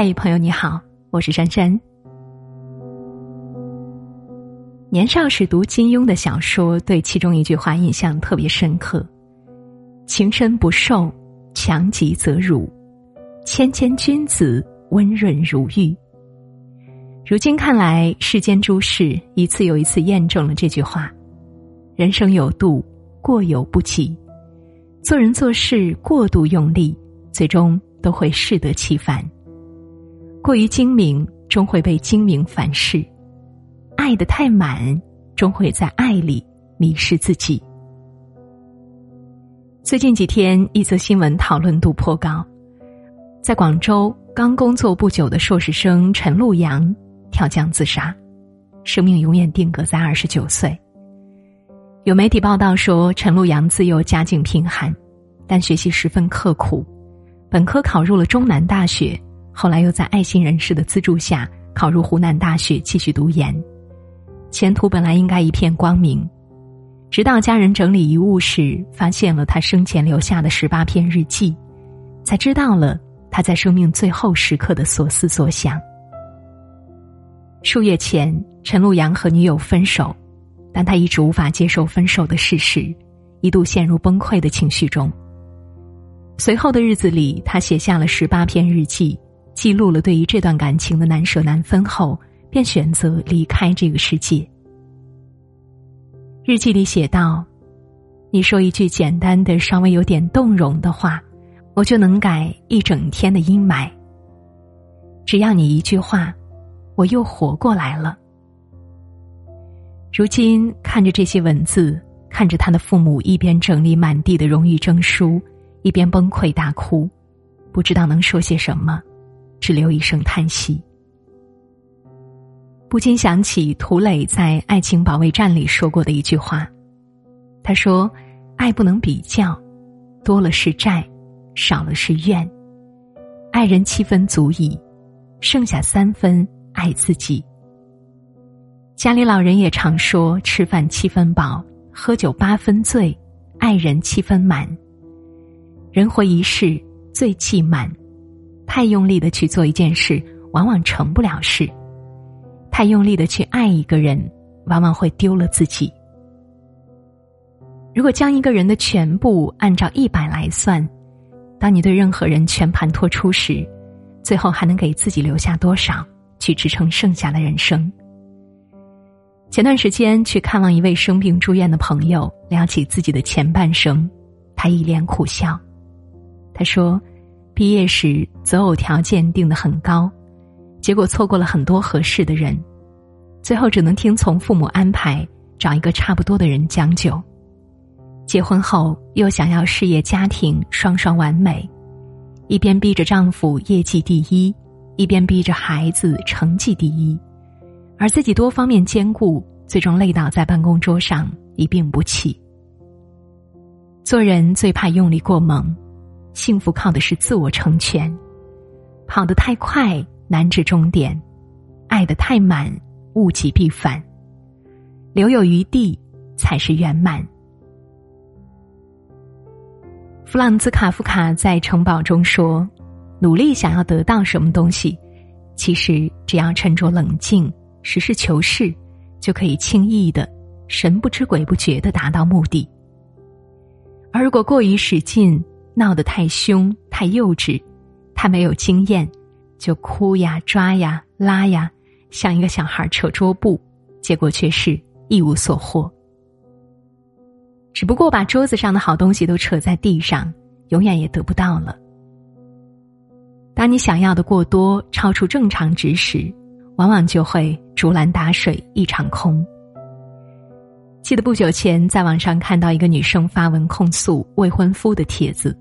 嗨，朋友你好，我是珊珊。年少时读金庸的小说，对其中一句话印象特别深刻：“情深不寿，强极则辱；谦谦君子，温润如玉。”如今看来，世间诸事一次又一次验证了这句话：人生有度，过犹不及；做人做事过度用力，最终都会适得其反。过于精明，终会被精明反噬。爱的太满，终会在爱里迷失自己。最近几天，一则新闻讨论度颇高。在广州，刚工作不久的硕士生陈路阳跳江自杀，生命永远定格在二十九岁。有媒体报道说，陈路阳自幼家境贫寒，但学习十分刻苦，本科考入了中南大学，后来又在爱心人士的资助下考入湖南大学继续读研。前途本来应该一片光明，直到家人整理遗物时，发现了他生前留下的十八篇日记，才知道了他在生命最后时刻的所思所想。数月前，陈路阳和女友分手，但他一直无法接受分手的事实，一度陷入崩溃的情绪中。随后的日子里，他写下了十八篇日记，记录了对于这段感情的难舍难分后。便选择离开这个世界。日记里写道：“你说一句简单的、稍微有点动容的话，我就能改一整天的阴霾。只要你一句话，我又活过来了。”如今看着这些文字，看着他的父母一边整理满地的荣誉证书，一边崩溃大哭，不知道能说些什么，只留一声叹息。不禁想起涂磊在《爱情保卫战》里说过的一句话，他说：“爱不能比较，多了是债，少了是怨。爱人七分足矣，剩下三分爱自己。”家里老人也常说：“吃饭七分饱，喝酒八分醉，爱人七分满。”人活一世，最忌满，太用力的去做一件事，往往成不了事。太用力的去爱一个人，往往会丢了自己。如果将一个人的全部按照一百来算，当你对任何人全盘托出时，最后还能给自己留下多少去支撑剩下的人生？前段时间去看望一位生病住院的朋友，聊起自己的前半生，他一脸苦笑。他说：“毕业时择偶条件定得很高。”结果错过了很多合适的人，最后只能听从父母安排，找一个差不多的人将就。结婚后又想要事业家庭双双完美，一边逼着丈夫业绩第一，一边逼着孩子成绩第一，而自己多方面兼顾，最终累倒在办公桌上一病不起。做人最怕用力过猛，幸福靠的是自我成全，跑得太快。难至终点，爱的太满，物极必反。留有余地，才是圆满。弗朗兹·卡夫卡在《城堡》中说：“努力想要得到什么东西，其实只要沉着冷静、实事求是，就可以轻易的、神不知鬼不觉的达到目的。而如果过于使劲，闹得太凶、太幼稚、太没有经验。”就哭呀、抓呀、拉呀，像一个小孩扯桌布，结果却是一无所获。只不过把桌子上的好东西都扯在地上，永远也得不到了。当你想要的过多，超出正常值时，往往就会竹篮打水一场空。记得不久前在网上看到一个女生发文控诉未婚夫的帖子，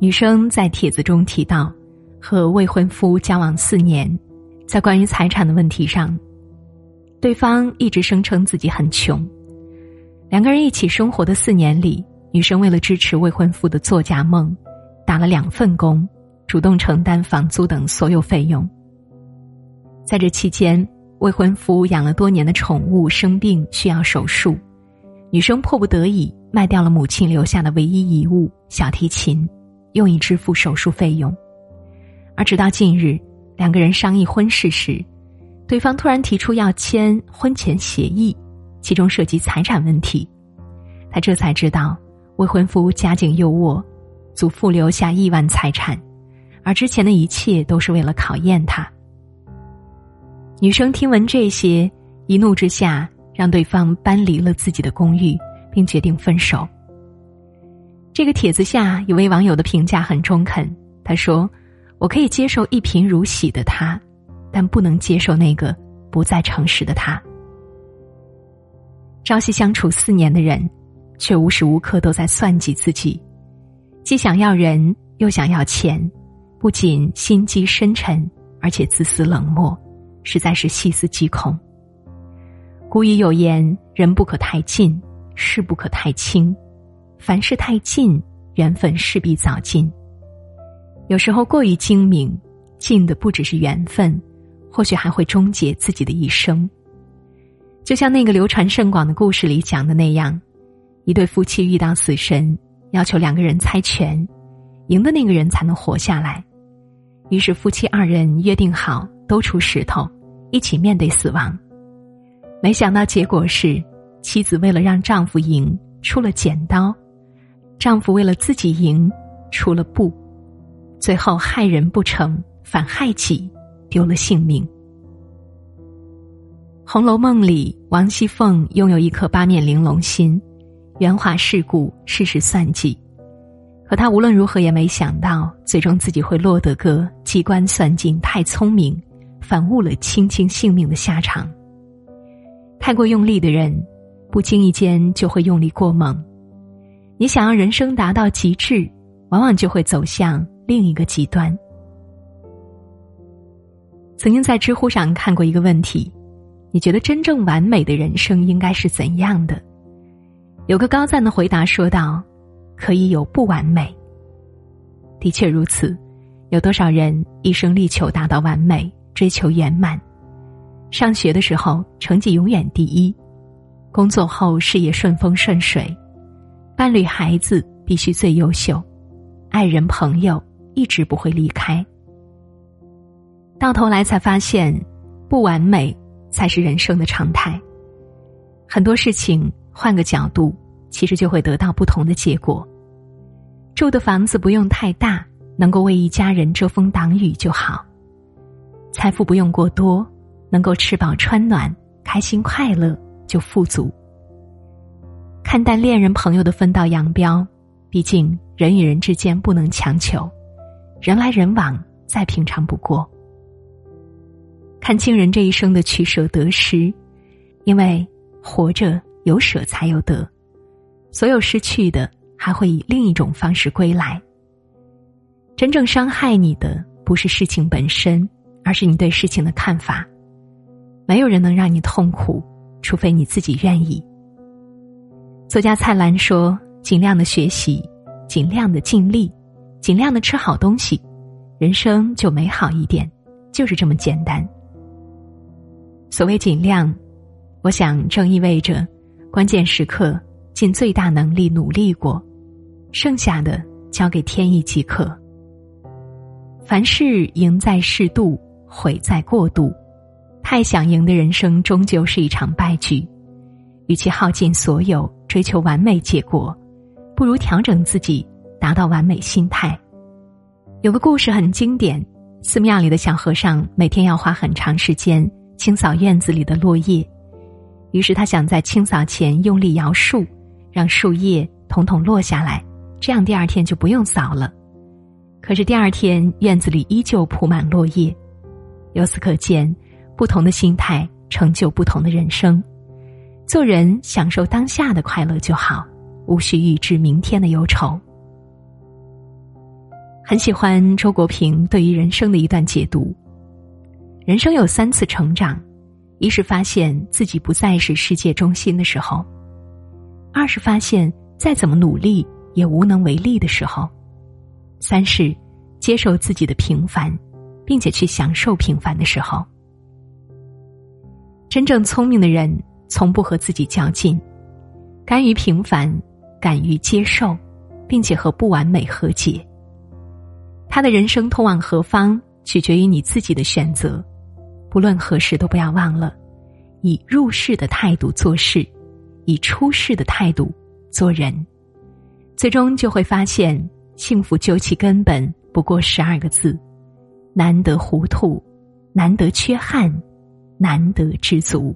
女生在帖子中提到。和未婚夫交往四年，在关于财产的问题上，对方一直声称自己很穷。两个人一起生活的四年里，女生为了支持未婚夫的作家梦，打了两份工，主动承担房租等所有费用。在这期间，未婚夫养了多年的宠物生病需要手术，女生迫不得已卖掉了母亲留下的唯一遗物小提琴，用以支付手术费用。而直到近日，两个人商议婚事时，对方突然提出要签婚前协议，其中涉及财产问题。他这才知道，未婚夫家境优渥，祖父留下亿万财产，而之前的一切都是为了考验他。女生听闻这些，一怒之下让对方搬离了自己的公寓，并决定分手。这个帖子下有位网友的评价很中肯，他说：“我可以接受一贫如洗的他，但不能接受那个不再诚实的他。”朝夕相处四年的人。却无时无刻都在算计自己，既想要人又想要钱，不仅心机深沉，而且自私冷漠，实在是细思极恐。古语有言：“人不可太近，事不可太轻。凡事太近，缘分势必早尽。有时候过于精明，近的不只是缘分，或许还会终结自己的一生。就像那个流传甚广的故事里讲的那样。”一对夫妻遇到死神，要求两个人猜拳，赢的那个人才能活下来。于是夫妻二人约定好，都出石头，一起面对死亡。没想到结果是，妻子为了让丈夫赢，出了剪刀；丈夫为了自己赢，出了布。最后害人不成，反害己，丢了性命。《红楼梦》里，王熙凤拥有一颗八面玲珑心。圆滑世故，事事算计，可他无论如何也没想到，最终自己会落得个机关算尽太聪明，反误了卿卿性命的下场。太过用力的人，不经意间就会用力过猛。你想要人生达到极致，往往就会走向另一个极端。曾经在知乎上看过一个问题：你觉得真正完美的人生应该是怎样的？有个高赞的回答说道：“可以有不完美。的确如此，有多少人一生力求达到完美，追求圆满？上学的时候成绩永远第一，工作后事业顺风顺水，伴侣孩子必须最优秀，爱人朋友一直不会离开。到头来才发现，不完美才是人生的常态。很多事情。”换个角度，其实就会得到不同的结果。住的房子不用太大，能够为一家人遮风挡雨就好；财富不用过多，能够吃饱穿暖、开心快乐就富足。看淡恋人朋友的分道扬镳，毕竟人与人之间不能强求，人来人往再平常不过。看清人这一生的取舍得失，因为活着。有舍才有得，所有失去的还会以另一种方式归来。真正伤害你的不是事情本身，而是你对事情的看法。没有人能让你痛苦，除非你自己愿意。作家蔡澜说：“尽量的学习，尽量的尽力，尽量的吃好东西，人生就美好一点，就是这么简单。”所谓尽量，我想正意味着。关键时刻，尽最大能力努力过，剩下的交给天意即可。凡事赢在适度，毁在过度。太想赢的人生，终究是一场败局。与其耗尽所有追求完美结果，不如调整自己，达到完美心态。有个故事很经典：寺庙里的小和尚每天要花很长时间清扫院子里的落叶。于是他想在清扫前用力摇树，让树叶统统落下来，这样第二天就不用扫了。可是第二天院子里依旧铺满落叶。由此可见，不同的心态成就不同的人生。做人享受当下的快乐就好，无需预知明天的忧愁。很喜欢周国平对于人生的一段解读：人生有三次成长。一是发现自己不再是世界中心的时候，二是发现再怎么努力也无能为力的时候，三是接受自己的平凡，并且去享受平凡的时候。真正聪明的人从不和自己较劲，甘于平凡，敢于接受，并且和不完美和解。他的人生通往何方，取决于你自己的选择。不论何时，都不要忘了，以入世的态度做事，以出世的态度做人，最终就会发现，幸福究其根本不过十二个字：难得糊涂，难得缺憾，难得知足。